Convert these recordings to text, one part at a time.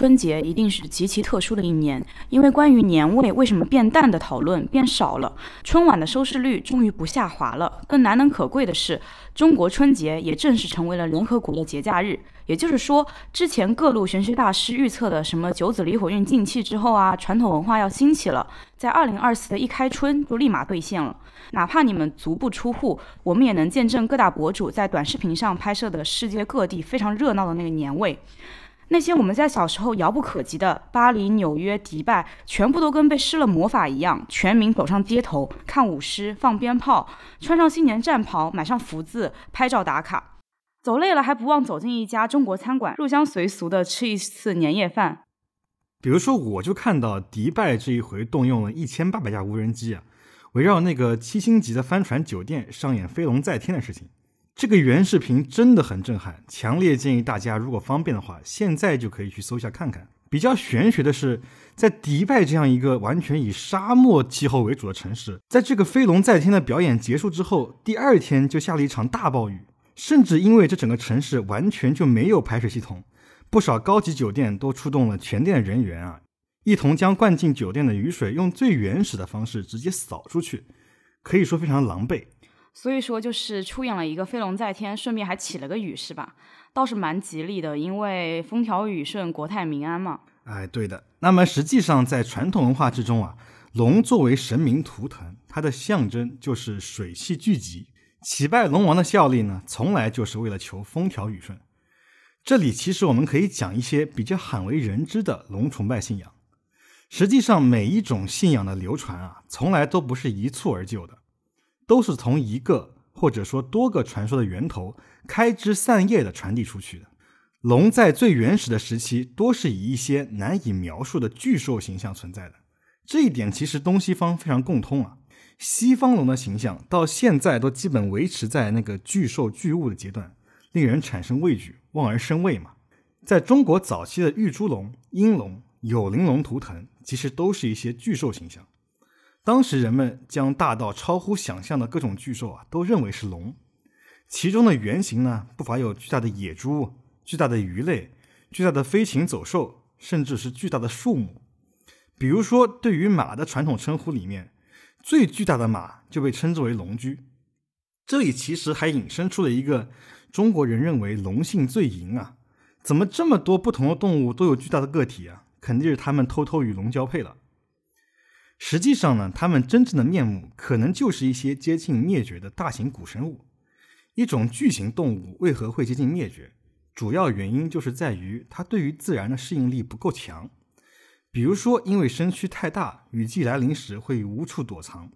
春节一定是极其特殊的一年，因为关于年味为什么变淡的讨论变少了，春晚的收视率终于不下滑了。更难能可贵的是，中国春节也正式成为了联合国的节假日。也就是说，之前各路玄学大师预测的什么九子离火运进气之后啊，传统文化要兴起了，在二零二四的一开春就立马兑现了。哪怕你们足不出户，我们也能见证各大博主在短视频上拍摄的世界各地非常热闹的那个年味。那些我们在小时候遥不可及的巴黎、纽约、迪拜，全部都跟被施了魔法一样，全民走上街头看舞狮、放鞭炮，穿上新年战袍，买上福字，拍照打卡。走累了还不忘走进一家中国餐馆，入乡随俗的吃一次年夜饭。比如说，我就看到迪拜这一回动用了一千八百架无人机啊，围绕那个七星级的帆船酒店上演飞龙在天的事情。这个原视频真的很震撼，强烈建议大家如果方便的话，现在就可以去搜一下看看。比较玄学的是，在迪拜这样一个完全以沙漠气候为主的城市，在这个飞龙在天的表演结束之后，第二天就下了一场大暴雨。甚至因为这整个城市完全就没有排水系统，不少高级酒店都出动了全店人员啊，一同将灌进酒店的雨水用最原始的方式直接扫出去，可以说非常狼狈。所以说就是出演了一个飞龙在天，顺便还起了个雨，是吧？倒是蛮吉利的，因为风调雨顺、国泰民安嘛。哎，对的。那么实际上在传统文化之中啊，龙作为神明图腾，它的象征就是水气聚集。祈拜龙王的效力呢，从来就是为了求风调雨顺。这里其实我们可以讲一些比较罕为人知的龙崇拜信仰。实际上，每一种信仰的流传啊，从来都不是一蹴而就的，都是从一个或者说多个传说的源头开枝散叶的传递出去的。龙在最原始的时期，多是以一些难以描述的巨兽形象存在的。这一点其实东西方非常共通啊。西方龙的形象到现在都基本维持在那个巨兽巨物的阶段，令人产生畏惧，望而生畏嘛。在中国早期的玉猪龙、鹰龙、有灵龙图腾，其实都是一些巨兽形象。当时人们将大到超乎想象的各种巨兽啊，都认为是龙。其中的原型呢，不乏有巨大的野猪、巨大的鱼类、巨大的飞禽走兽，甚至是巨大的树木。比如说，对于马的传统称呼里面。最巨大的马就被称之为龙驹，这里其实还引申出了一个中国人认为龙性最淫啊，怎么这么多不同的动物都有巨大的个体啊？肯定是他们偷偷与龙交配了。实际上呢，它们真正的面目可能就是一些接近灭绝的大型古生物。一种巨型动物为何会接近灭绝？主要原因就是在于它对于自然的适应力不够强。比如说，因为身躯太大，雨季来临时会无处躲藏。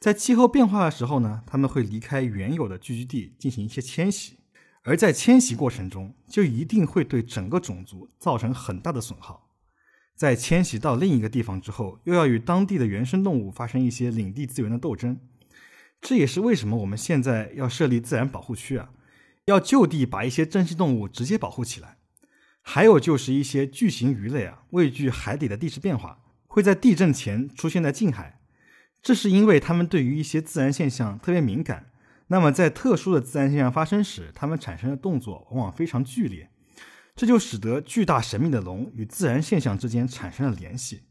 在气候变化的时候呢，他们会离开原有的聚居地进行一些迁徙，而在迁徙过程中，就一定会对整个种族造成很大的损耗。在迁徙到另一个地方之后，又要与当地的原生动物发生一些领地资源的斗争。这也是为什么我们现在要设立自然保护区啊，要就地把一些珍稀动物直接保护起来。还有就是一些巨型鱼类啊，畏惧海底的地质变化，会在地震前出现在近海。这是因为它们对于一些自然现象特别敏感。那么在特殊的自然现象发生时，它们产生的动作往往非常剧烈，这就使得巨大神秘的龙与自然现象之间产生了联系。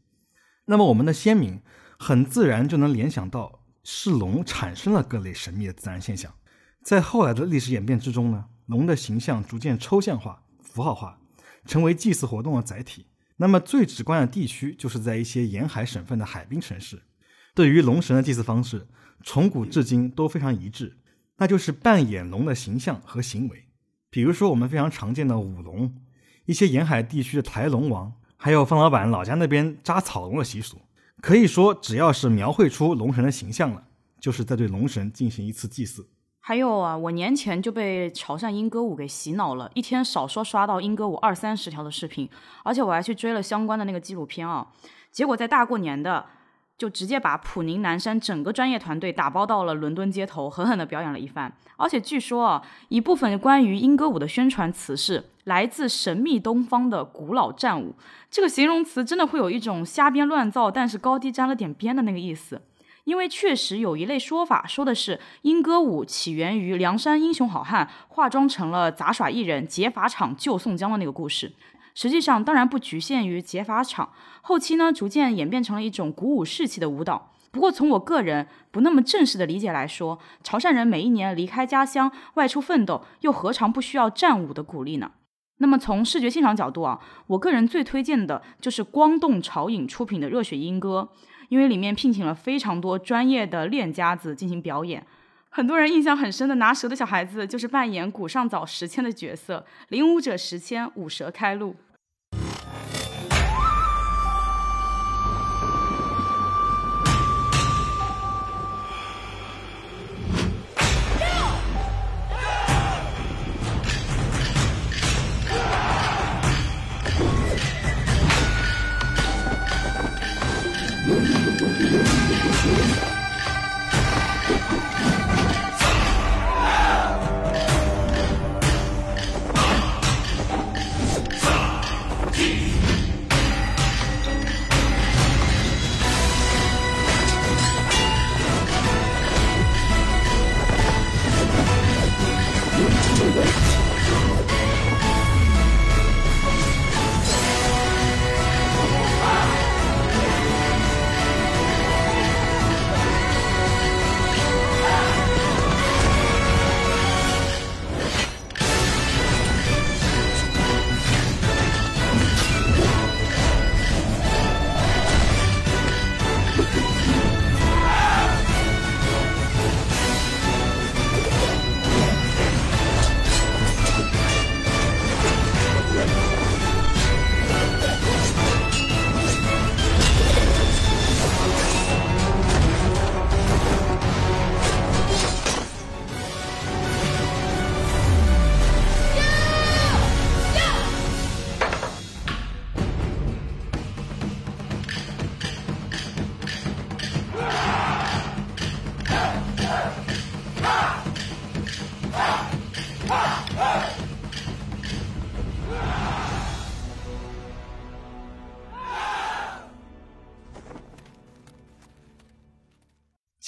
那么我们的先民很自然就能联想到是龙产生了各类神秘的自然现象。在后来的历史演变之中呢，龙的形象逐渐抽象化、符号化。成为祭祀活动的载体。那么最直观的地区就是在一些沿海省份的海滨城市。对于龙神的祭祀方式，从古至今都非常一致，那就是扮演龙的形象和行为。比如说我们非常常见的舞龙，一些沿海地区的抬龙王，还有方老板老家那边扎草龙的习俗。可以说，只要是描绘出龙神的形象了，就是在对龙神进行一次祭祀。还有啊，我年前就被潮汕莺歌舞给洗脑了，一天少说刷到莺歌舞二三十条的视频，而且我还去追了相关的那个纪录片啊。结果在大过年的，就直接把普宁南山整个专业团队打包到了伦敦街头，狠狠的表演了一番。而且据说啊，一部分关于英歌舞的宣传词是来自神秘东方的古老战舞，这个形容词真的会有一种瞎编乱造，但是高低沾了点边的那个意思。因为确实有一类说法，说的是英歌舞起源于梁山英雄好汉化妆成了杂耍艺人劫法场救宋江的那个故事。实际上当然不局限于结法场，后期呢逐渐演变成了一种鼓舞士气的舞蹈。不过从我个人不那么正式的理解来说，潮汕人每一年离开家乡外出奋斗，又何尝不需要战舞的鼓励呢？那么从视觉欣赏角度啊，我个人最推荐的就是光动潮影出品的《热血莺歌》，因为里面聘请了非常多专业的练家子进行表演。很多人印象很深的拿蛇的小孩子，就是扮演古上早时迁的角色，领舞者时迁，舞蛇开路。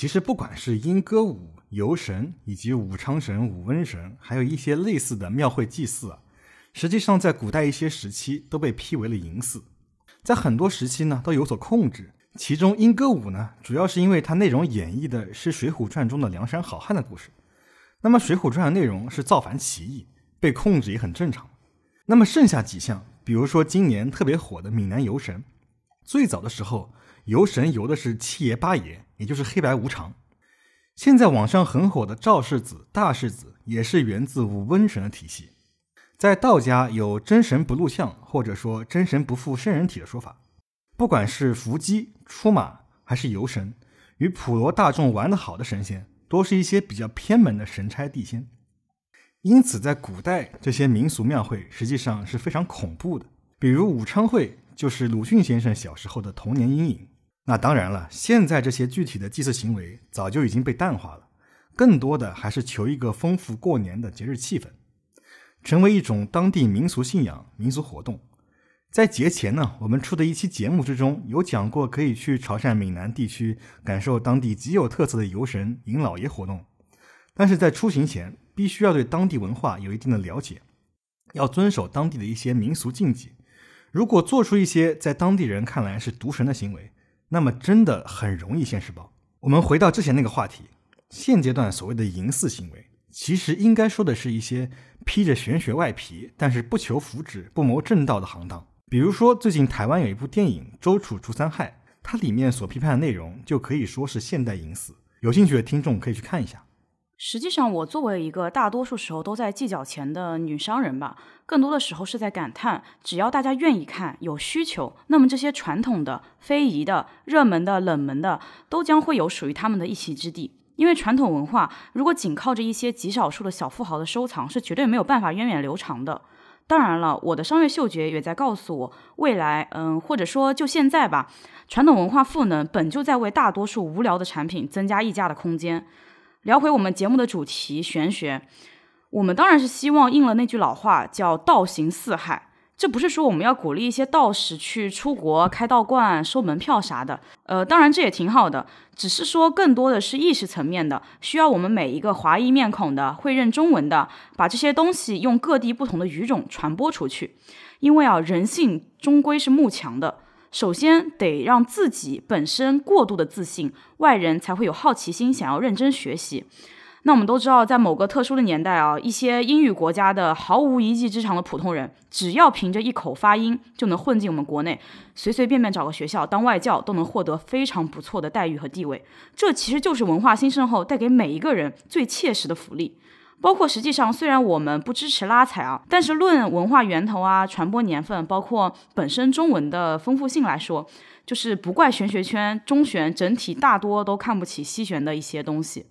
其实，不管是莺歌舞、游神，以及武昌神、武瘟神，还有一些类似的庙会祭祀，实际上在古代一些时期都被批为了淫祀，在很多时期呢都有所控制。其中莺歌舞呢，主要是因为它内容演绎的是《水浒传》中的梁山好汉的故事。那么，《水浒传》的内容是造反起义，被控制也很正常。那么剩下几项，比如说今年特别火的闽南游神，最早的时候。游神游的是七爷八爷，也就是黑白无常。现在网上很火的赵世子、大世子，也是源自武瘟神的体系。在道家有真神不露相，或者说真神不附圣人体的说法。不管是伏击、出马，还是游神，与普罗大众玩得好的神仙，多是一些比较偏门的神差地仙。因此，在古代这些民俗庙会实际上是非常恐怖的，比如武昌会，就是鲁迅先生小时候的童年阴影。那当然了，现在这些具体的祭祀行为早就已经被淡化了，更多的还是求一个丰富过年的节日气氛，成为一种当地民俗信仰、民俗活动。在节前呢，我们出的一期节目之中有讲过，可以去潮汕闽南地区感受当地极有特色的游神迎老爷活动。但是在出行前，必须要对当地文化有一定的了解，要遵守当地的一些民俗禁忌。如果做出一些在当地人看来是渎神的行为，那么真的很容易现实报。我们回到之前那个话题，现阶段所谓的淫祀行为，其实应该说的是一些披着玄学外皮，但是不求福祉、不谋正道的行当。比如说，最近台湾有一部电影《周楚除三害》，它里面所批判的内容就可以说是现代淫祀。有兴趣的听众可以去看一下。实际上，我作为一个大多数时候都在计较钱的女商人吧，更多的时候是在感叹：只要大家愿意看，有需求，那么这些传统的、非遗的、热门的、冷门的，都将会有属于他们的一席之地。因为传统文化如果仅靠着一些极少数的小富豪的收藏，是绝对没有办法源远流长的。当然了，我的商业嗅觉也在告诉我，未来，嗯，或者说就现在吧，传统文化赋能本就在为大多数无聊的产品增加溢价的空间。聊回我们节目的主题玄学，我们当然是希望应了那句老话，叫“道行四海”。这不是说我们要鼓励一些道士去出国开道观、收门票啥的，呃，当然这也挺好的，只是说更多的是意识层面的，需要我们每一个华裔面孔的、会认中文的，把这些东西用各地不同的语种传播出去。因为啊，人性终归是慕强的，首先得让自己本身过度的自信，外人才会有好奇心，想要认真学习。那我们都知道，在某个特殊的年代啊，一些英语国家的毫无一技之长的普通人，只要凭着一口发音，就能混进我们国内，随随便便找个学校当外教，都能获得非常不错的待遇和地位。这其实就是文化兴盛后带给每一个人最切实的福利。包括实际上，虽然我们不支持拉踩啊，但是论文化源头啊、传播年份，包括本身中文的丰富性来说，就是不怪玄学圈中玄整体大多都看不起西玄的一些东西。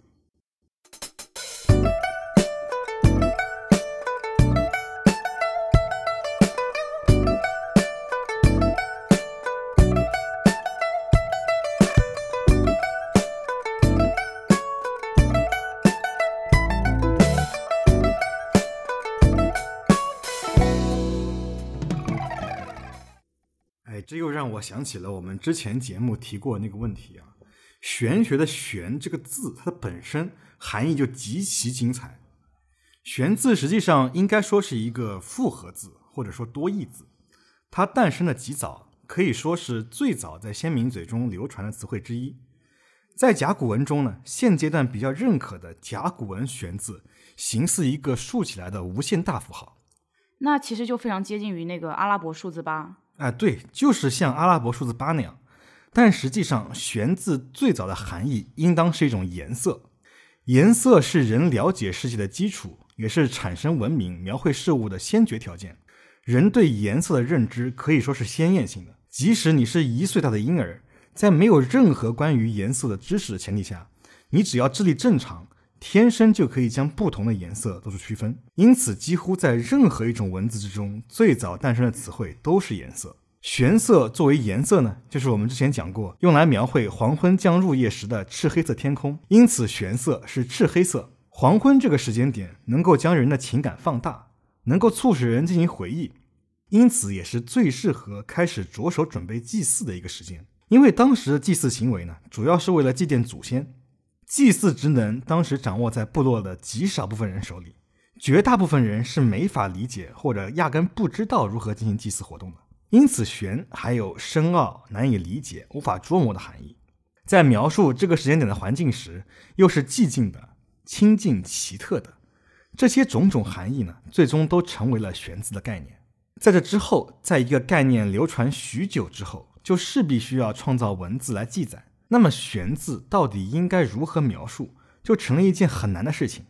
我想起了我们之前节目提过那个问题啊，玄学的“玄”这个字，它的本身含义就极其精彩。玄字实际上应该说是一个复合字，或者说多义字。它诞生的极早，可以说是最早在先民嘴中流传的词汇之一。在甲骨文中呢，现阶段比较认可的甲骨文“玄”字，形似一个竖起来的无限大符号。那其实就非常接近于那个阿拉伯数字八。哎，对，就是像阿拉伯数字八那样，但实际上“玄”字最早的含义应当是一种颜色，颜色是人了解世界的基础，也是产生文明、描绘事物的先决条件。人对颜色的认知可以说是鲜艳性的，即使你是一岁大的婴儿，在没有任何关于颜色的知识的前提下，你只要智力正常，天生就可以将不同的颜色做出区分。因此，几乎在任何一种文字之中，最早诞生的词汇都是颜色。玄色作为颜色呢，就是我们之前讲过，用来描绘黄昏将入夜时的赤黑色天空。因此，玄色是赤黑色。黄昏这个时间点能够将人的情感放大，能够促使人进行回忆，因此也是最适合开始着手准备祭祀的一个时间。因为当时的祭祀行为呢，主要是为了祭奠祖先，祭祀职能当时掌握在部落的极少部分人手里，绝大部分人是没法理解或者压根不知道如何进行祭祀活动的。因此，玄还有深奥、难以理解、无法捉摸的含义。在描述这个时间点的环境时，又是寂静的、清静、奇特的。这些种种含义呢，最终都成为了玄字的概念。在这之后，在一个概念流传许久之后，就势必需要创造文字来记载。那么，玄字到底应该如何描述，就成了一件很难的事情。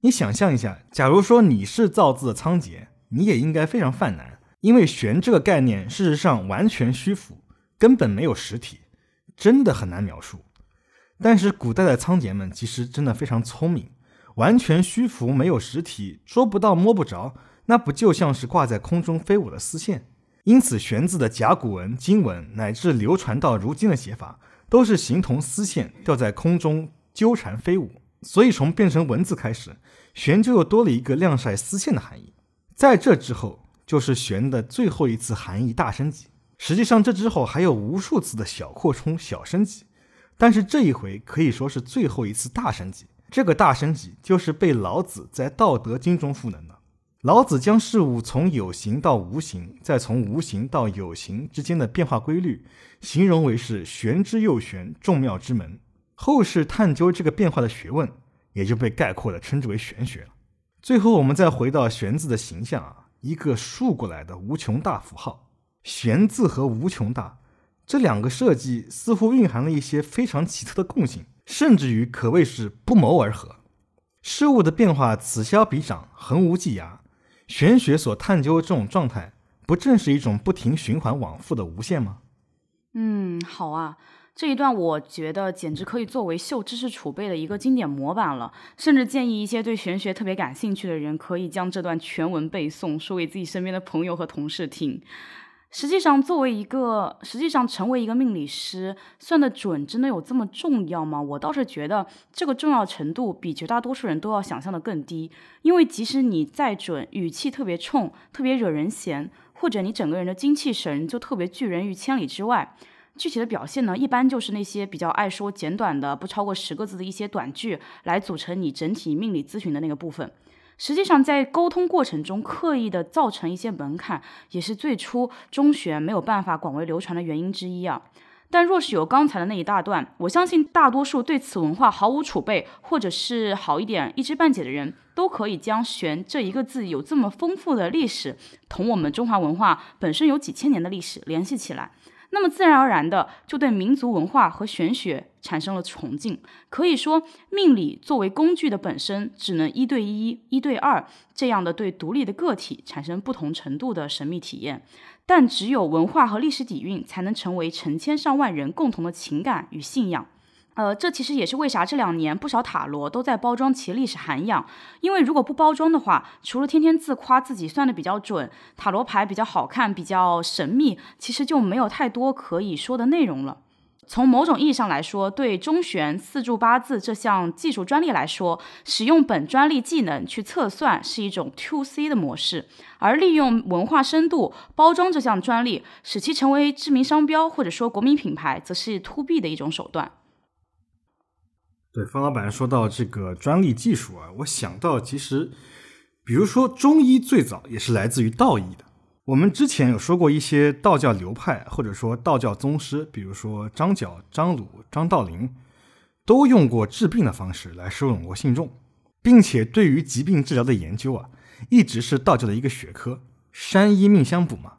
你想象一下，假如说你是造字的仓颉，你也应该非常犯难。因为玄这个概念，事实上完全虚浮，根本没有实体，真的很难描述。但是古代的仓颉们其实真的非常聪明，完全虚浮，没有实体，捉不到摸不着，那不就像是挂在空中飞舞的丝线？因此，玄字的甲骨文、金文乃至流传到如今的写法，都是形同丝线吊在空中纠缠飞舞。所以，从变成文字开始，玄就又多了一个晾晒丝线的含义。在这之后。就是玄的最后一次含义大升级。实际上，这之后还有无数次的小扩充、小升级，但是这一回可以说是最后一次大升级。这个大升级就是被老子在《道德经》中赋能的。老子将事物从有形到无形，再从无形到有形之间的变化规律，形容为是玄之又玄，众妙之门。后世探究这个变化的学问，也就被概括的称之为玄学了。最后，我们再回到玄字的形象啊。一个竖过来的无穷大符号，玄字和无穷大这两个设计似乎蕴含了一些非常奇特的共性，甚至于可谓是不谋而合。事物的变化此消彼长，恒无际涯。玄学所探究这种状态，不正是一种不停循环往复的无限吗？嗯，好啊。这一段我觉得简直可以作为秀知识储备的一个经典模板了，甚至建议一些对玄学特别感兴趣的人可以将这段全文背诵，说给自己身边的朋友和同事听。实际上，作为一个，实际上成为一个命理师，算得准真的有这么重要吗？我倒是觉得这个重要程度比绝大多数人都要想象的更低。因为即使你再准，语气特别冲，特别惹人嫌，或者你整个人的精气神就特别拒人于千里之外。具体的表现呢，一般就是那些比较爱说简短的、不超过十个字的一些短句，来组成你整体命理咨询的那个部分。实际上，在沟通过程中刻意的造成一些门槛，也是最初中玄没有办法广为流传的原因之一啊。但若是有刚才的那一大段，我相信大多数对此文化毫无储备，或者是好一点一知半解的人，都可以将“玄”这一个字有这么丰富的历史，同我们中华文化本身有几千年的历史联系起来。那么自然而然的就对民族文化和玄学产生了崇敬。可以说，命理作为工具的本身，只能一对一、一对二这样的对独立的个体产生不同程度的神秘体验。但只有文化和历史底蕴，才能成为成千上万人共同的情感与信仰。呃，这其实也是为啥这两年不少塔罗都在包装其历史涵养。因为如果不包装的话，除了天天自夸自己算的比较准，塔罗牌比较好看、比较神秘，其实就没有太多可以说的内容了。从某种意义上来说，对中玄四柱八字这项技术专利来说，使用本专利技能去测算是一种 to C 的模式，而利用文化深度包装这项专利，使其成为知名商标或者说国民品牌，则是 to B 的一种手段。对，方老板说到这个专利技术啊，我想到其实，比如说中医最早也是来自于道医的。我们之前有说过一些道教流派或者说道教宗师，比如说张角、张鲁、张道陵，都用过治病的方式来收拢过信众，并且对于疾病治疗的研究啊，一直是道教的一个学科。山医命相卜嘛，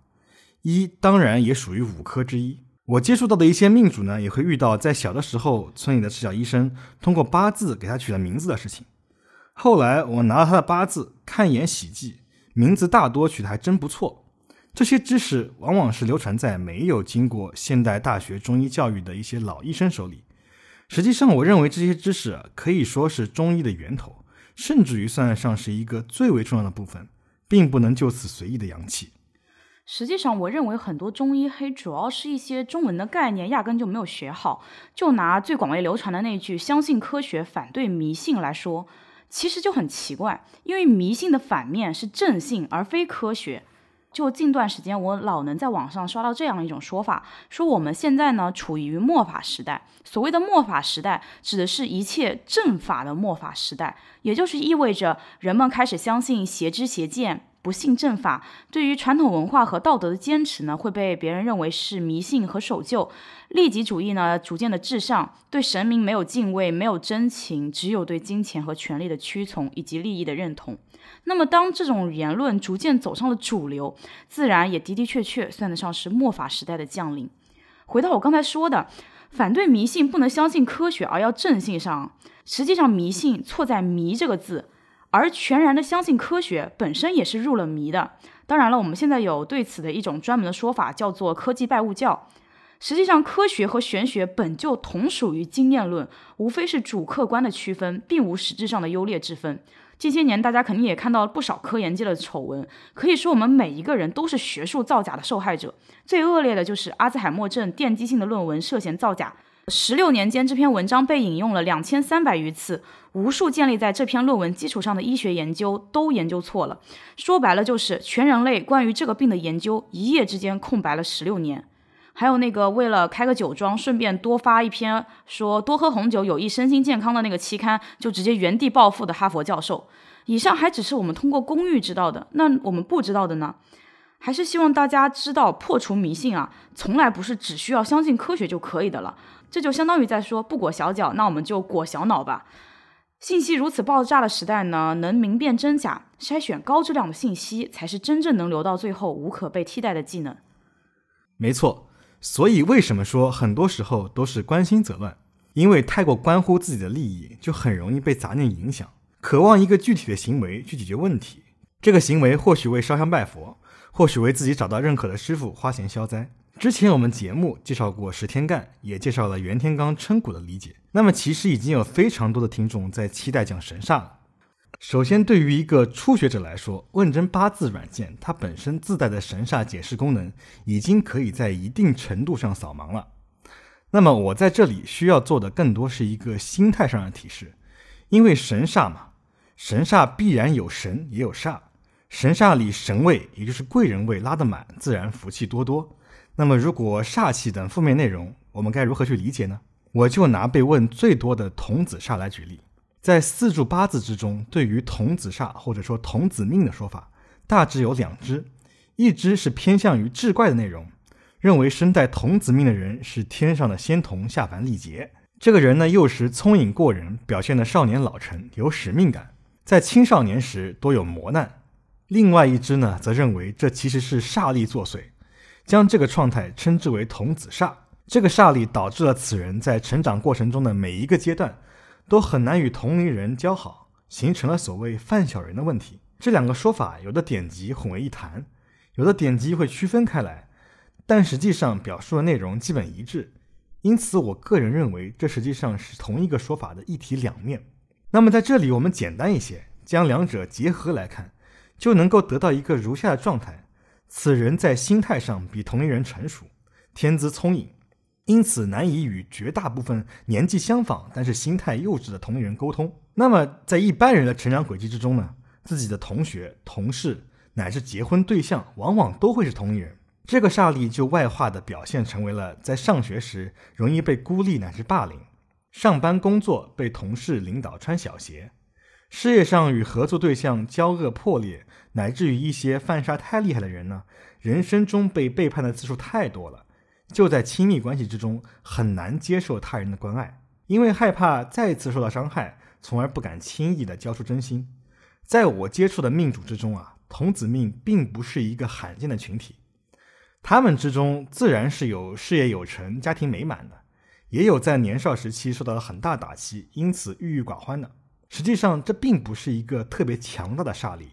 医当然也属于五科之一。我接触到的一些命主呢，也会遇到在小的时候，村里的赤脚医生通过八字给他取了名字的事情。后来我拿了他的八字看一眼喜忌，名字大多取的还真不错。这些知识往往是流传在没有经过现代大学中医教育的一些老医生手里。实际上，我认为这些知识可以说是中医的源头，甚至于算得上是一个最为重要的部分，并不能就此随意的扬弃。实际上，我认为很多中医黑主要是一些中文的概念压根就没有学好。就拿最广为流传的那句“相信科学，反对迷信”来说，其实就很奇怪，因为迷信的反面是正信，而非科学。就近段时间，我老能在网上刷到这样一种说法，说我们现在呢处于末法时代。所谓的末法时代，指的是一切正法的末法时代，也就是意味着人们开始相信邪知邪见。不信正法，对于传统文化和道德的坚持呢，会被别人认为是迷信和守旧。利己主义呢，逐渐的至上，对神明没有敬畏，没有真情，只有对金钱和权力的屈从以及利益的认同。那么，当这种言论逐渐走上了主流，自然也的的确确算得上是末法时代的降临。回到我刚才说的，反对迷信，不能相信科学，而要正信上，实际上迷信错在“迷”这个字。而全然的相信科学本身也是入了迷的。当然了，我们现在有对此的一种专门的说法，叫做科技拜物教。实际上，科学和玄学本就同属于经验论，无非是主客观的区分，并无实质上的优劣之分。近些年，大家肯定也看到了不少科研界的丑闻，可以说我们每一个人都是学术造假的受害者。最恶劣的就是阿兹海默症奠基性的论文涉嫌造假。十六年间，这篇文章被引用了两千三百余次，无数建立在这篇论文基础上的医学研究都研究错了。说白了，就是全人类关于这个病的研究一夜之间空白了十六年。还有那个为了开个酒庄，顺便多发一篇说多喝红酒有益身心健康的那个期刊，就直接原地暴富的哈佛教授。以上还只是我们通过公寓知道的，那我们不知道的呢？还是希望大家知道，破除迷信啊，从来不是只需要相信科学就可以的了。这就相当于在说，不裹小脚，那我们就裹小脑吧。信息如此爆炸的时代呢，能明辨真假，筛选高质量的信息，才是真正能留到最后无可被替代的技能。没错，所以为什么说很多时候都是关心则乱？因为太过关乎自己的利益，就很容易被杂念影响，渴望一个具体的行为去解决问题。这个行为或许为烧香拜佛，或许为自己找到认可的师傅花钱消灾。之前我们节目介绍过十天干，也介绍了袁天罡称骨的理解。那么其实已经有非常多的听众在期待讲神煞了。首先，对于一个初学者来说，问真八字软件它本身自带的神煞解释功能，已经可以在一定程度上扫盲了。那么我在这里需要做的更多是一个心态上的提示，因为神煞嘛，神煞必然有神也有煞，神煞里神位也就是贵人位拉得满，自然福气多多。那么，如果煞气等负面内容，我们该如何去理解呢？我就拿被问最多的童子煞来举例。在四柱八字之中，对于童子煞或者说童子命的说法，大致有两支，一支是偏向于志怪的内容，认为身带童子命的人是天上的仙童下凡历劫。这个人呢，幼时聪颖过人，表现的少年老成，有使命感，在青少年时多有磨难。另外一支呢，则认为这其实是煞力作祟，将这个状态称之为童子煞。这个煞力导致了此人在成长过程中的每一个阶段。都很难与同龄人交好，形成了所谓“犯小人”的问题。这两个说法有的典籍混为一谈，有的典籍会区分开来，但实际上表述的内容基本一致。因此，我个人认为这实际上是同一个说法的一体两面。那么在这里，我们简单一些，将两者结合来看，就能够得到一个如下的状态：此人在心态上比同龄人成熟，天资聪颖。因此难以与绝大部分年纪相仿但是心态幼稚的同龄人沟通。那么在一般人的成长轨迹之中呢，自己的同学、同事乃至结婚对象，往往都会是同龄人。这个煞力就外化的表现成为了在上学时容易被孤立乃至霸凌，上班工作被同事领导穿小鞋，事业上与合作对象交恶破裂，乃至于一些犯傻太厉害的人呢，人生中被背叛的次数太多了。就在亲密关系之中，很难接受他人的关爱，因为害怕再次受到伤害，从而不敢轻易的交出真心。在我接触的命主之中啊，童子命并不是一个罕见的群体，他们之中自然是有事业有成、家庭美满的，也有在年少时期受到了很大打击，因此郁郁寡欢的。实际上，这并不是一个特别强大的煞力，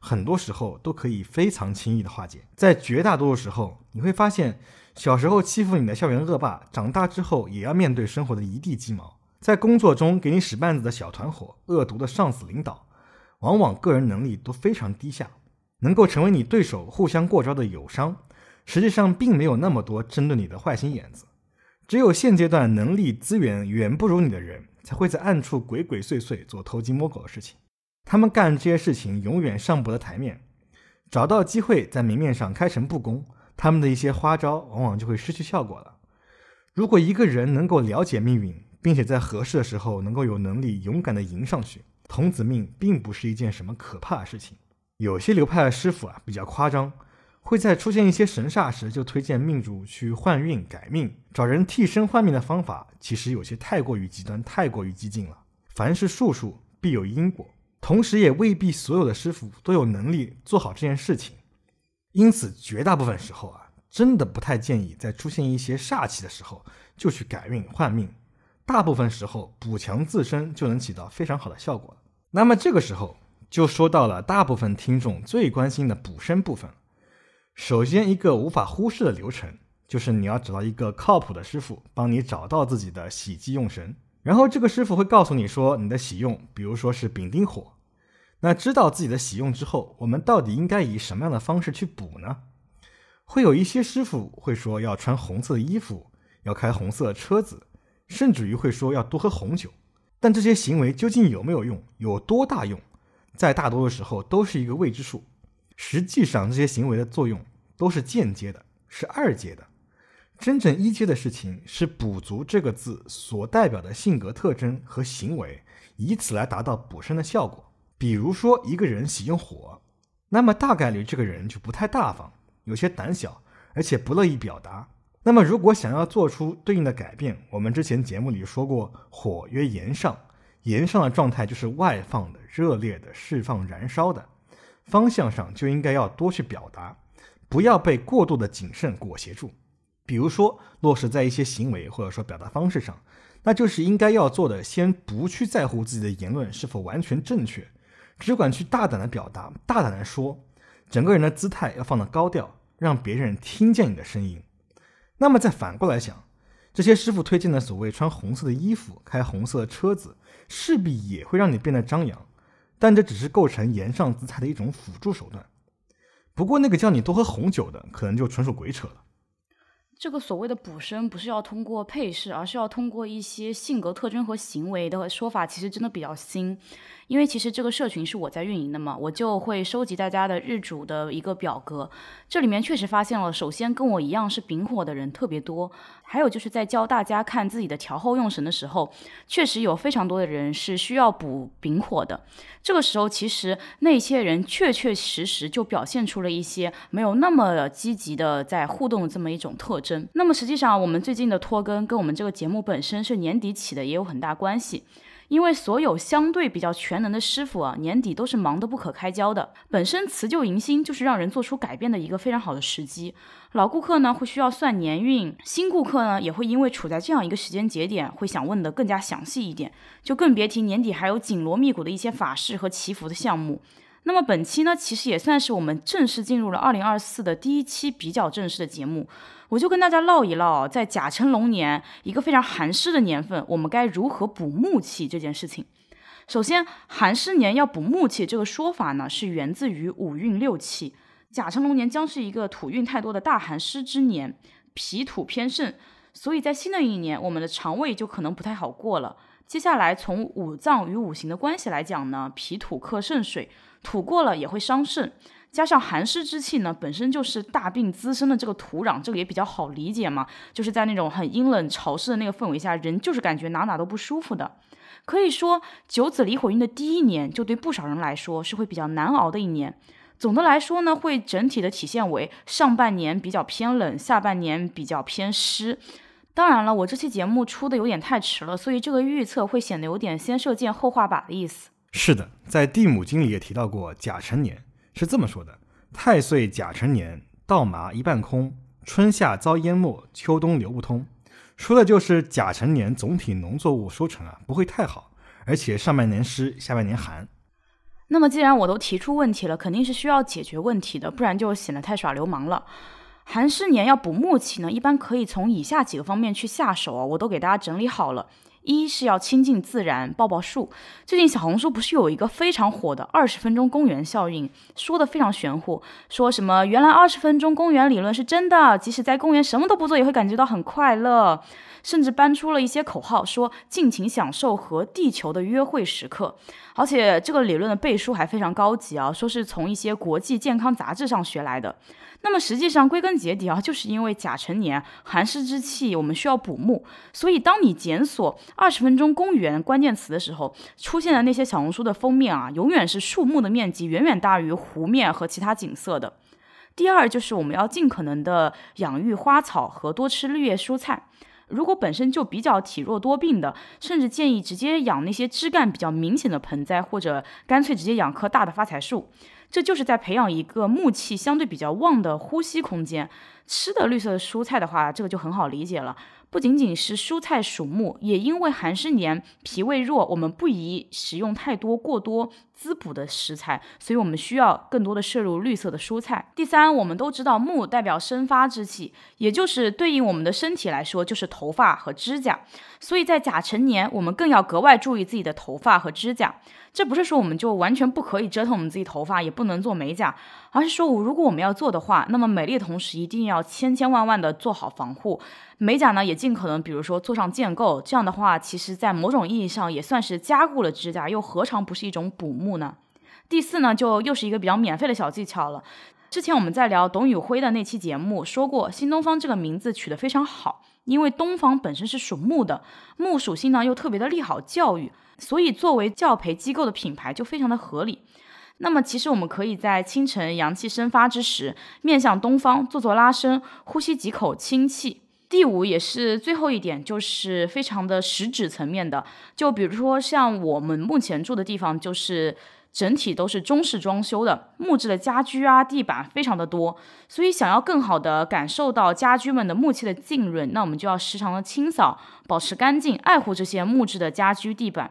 很多时候都可以非常轻易的化解。在绝大多数时候，你会发现。小时候欺负你的校园恶霸，长大之后也要面对生活的一地鸡毛。在工作中给你使绊子的小团伙、恶毒的上司领导，往往个人能力都非常低下，能够成为你对手互相过招的友商，实际上并没有那么多针对你的坏心眼子。只有现阶段能力资源远不如你的人，才会在暗处鬼鬼祟祟做偷鸡摸狗的事情。他们干这些事情永远上不得台面，找到机会在明面上开诚布公。他们的一些花招往往就会失去效果了。如果一个人能够了解命运，并且在合适的时候能够有能力勇敢地迎上去，童子命并不是一件什么可怕的事情。有些流派的师傅啊比较夸张，会在出现一些神煞时就推荐命主去换运改命，找人替身换命的方法，其实有些太过于极端，太过于激进了。凡是术数必有因果，同时也未必所有的师傅都有能力做好这件事情。因此，绝大部分时候啊，真的不太建议在出现一些煞气的时候就去改运换命。大部分时候补强自身就能起到非常好的效果了。那么这个时候就说到了大部分听众最关心的补身部分了。首先，一个无法忽视的流程就是你要找到一个靠谱的师傅，帮你找到自己的喜忌用神。然后这个师傅会告诉你说，你的喜用，比如说是丙丁火。那知道自己的喜用之后，我们到底应该以什么样的方式去补呢？会有一些师傅会说要穿红色的衣服，要开红色车子，甚至于会说要多喝红酒。但这些行为究竟有没有用，有多大用，在大多的时候都是一个未知数。实际上，这些行为的作用都是间接的，是二阶的。真正一阶的事情是补足这个字所代表的性格特征和行为，以此来达到补身的效果。比如说，一个人喜用火，那么大概率这个人就不太大方，有些胆小，而且不乐意表达。那么，如果想要做出对应的改变，我们之前节目里说过，火曰炎上，炎上的状态就是外放的、热烈的、释放、燃烧的，方向上就应该要多去表达，不要被过度的谨慎裹挟住。比如说，落实在一些行为或者说表达方式上，那就是应该要做的，先不去在乎自己的言论是否完全正确。只管去大胆的表达，大胆的说，整个人的姿态要放得高调，让别人听见你的声音。那么再反过来想，这些师傅推荐的所谓穿红色的衣服、开红色的车子，势必也会让你变得张扬，但这只是构成言上姿态的一种辅助手段。不过那个叫你多喝红酒的，可能就纯属鬼扯了。这个所谓的补身，不是要通过配饰，而是要通过一些性格特征和行为的说法，其实真的比较新。因为其实这个社群是我在运营的嘛，我就会收集大家的日主的一个表格，这里面确实发现了，首先跟我一样是丙火的人特别多，还有就是在教大家看自己的调后用神的时候，确实有非常多的人是需要补丙火的。这个时候，其实那些人确确实实就表现出了一些没有那么积极的在互动的这么一种特征。那么实际上，我们最近的拖更跟我们这个节目本身是年底起的，也有很大关系。因为所有相对比较全能的师傅啊，年底都是忙得不可开交的。本身辞旧迎新就是让人做出改变的一个非常好的时机。老顾客呢会需要算年运，新顾客呢也会因为处在这样一个时间节点，会想问的更加详细一点。就更别提年底还有紧锣密鼓的一些法事和祈福的项目。那么本期呢，其实也算是我们正式进入了二零二四的第一期比较正式的节目。我就跟大家唠一唠，在甲辰龙年一个非常寒湿的年份，我们该如何补木气这件事情。首先，寒湿年要补木气这个说法呢，是源自于五运六气。甲辰龙年将是一个土运太多的大寒湿之年，脾土偏盛，所以在新的一年，我们的肠胃就可能不太好过了。接下来，从五脏与五行的关系来讲呢，脾土克肾水，土过了也会伤肾。加上寒湿之气呢，本身就是大病滋生的这个土壤，这个也比较好理解嘛。就是在那种很阴冷潮湿的那个氛围下，人就是感觉哪哪都不舒服的。可以说，九子离火运的第一年，就对不少人来说是会比较难熬的一年。总的来说呢，会整体的体现为上半年比较偏冷，下半年比较偏湿。当然了，我这期节目出的有点太迟了，所以这个预测会显得有点先射箭后画靶的意思。是的，在地母经里也提到过甲辰年。是这么说的：太岁甲辰年，稻麻一半空，春夏遭淹没，秋冬流不通。说的就是甲辰年总体农作物收成啊不会太好，而且上半年湿，下半年寒。那么既然我都提出问题了，肯定是需要解决问题的，不然就显得太耍流氓了。寒湿年要补木气呢，一般可以从以下几个方面去下手啊，我都给大家整理好了。一是要亲近自然，抱抱树。最近小红书不是有一个非常火的二十分钟公园效应，说的非常玄乎，说什么原来二十分钟公园理论是真的，即使在公园什么都不做也会感觉到很快乐，甚至搬出了一些口号，说尽情享受和地球的约会时刻。而且这个理论的背书还非常高级啊，说是从一些国际健康杂志上学来的。那么实际上归根结底啊，就是因为甲辰年寒湿之气，我们需要补木，所以当你检索二十分钟公园关键词的时候，出现的那些小红书的封面啊，永远是树木的面积远远大于湖面和其他景色的。第二就是我们要尽可能的养育花草和多吃绿叶蔬菜。如果本身就比较体弱多病的，甚至建议直接养那些枝干比较明显的盆栽，或者干脆直接养棵大的发财树。这就是在培养一个木气相对比较旺的呼吸空间。吃的绿色蔬菜的话，这个就很好理解了。不仅仅是蔬菜属木，也因为寒湿年脾胃弱，我们不宜食用太多过多滋补的食材，所以我们需要更多的摄入绿色的蔬菜。第三，我们都知道木代表生发之气，也就是对应我们的身体来说就是头发和指甲，所以在甲辰年，我们更要格外注意自己的头发和指甲。这不是说我们就完全不可以折腾我们自己头发，也不能做美甲，而是说，如果我们要做的话，那么美丽的同时一定要千千万万的做好防护。美甲呢，也尽可能，比如说做上建构，这样的话，其实在某种意义上也算是加固了指甲，又何尝不是一种补木呢？第四呢，就又是一个比较免费的小技巧了。之前我们在聊董宇辉的那期节目说过，新东方这个名字取得非常好，因为东方本身是属木的，木属性呢又特别的利好教育。所以，作为教培机构的品牌就非常的合理。那么，其实我们可以在清晨阳气生发之时，面向东方做做拉伸，呼吸几口清气。第五也是最后一点，就是非常的实质层面的。就比如说，像我们目前住的地方，就是。整体都是中式装修的木质的家居啊，地板非常的多，所以想要更好的感受到家居们的木器的浸润，那我们就要时常的清扫，保持干净，爱护这些木质的家居地板。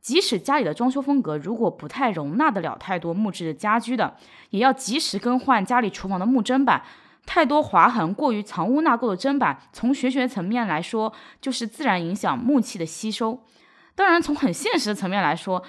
即使家里的装修风格如果不太容纳得了太多木质的家居的，也要及时更换家里厨房的木砧板。太多划痕、过于藏污纳垢的砧板，从学学层面来说，就是自然影响木气的吸收。当然，从很现实的层面来说。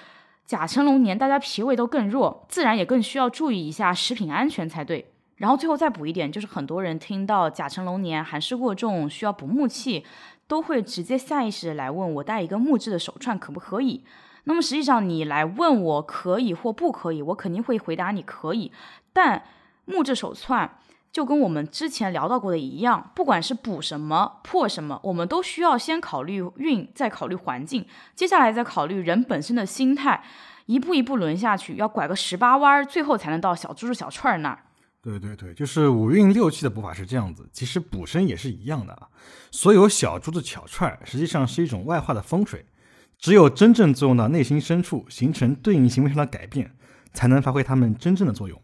甲辰龙年，大家脾胃都更弱，自然也更需要注意一下食品安全才对。然后最后再补一点，就是很多人听到甲辰龙年寒湿过重，需要补木气，都会直接下意识来问我戴一个木质的手串可不可以？那么实际上你来问我可以或不可以，我肯定会回答你可以。但木质手串。就跟我们之前聊到过的一样，不管是补什么破什么，我们都需要先考虑运，再考虑环境，接下来再考虑人本身的心态，一步一步轮下去，要拐个十八弯，最后才能到小猪猪小串那儿。对对对，就是五运六气的补法是这样子，其实补身也是一样的啊。所有小猪的巧串实际上是一种外化的风水，只有真正作用到内心深处，形成对应行为上的改变，才能发挥它们真正的作用。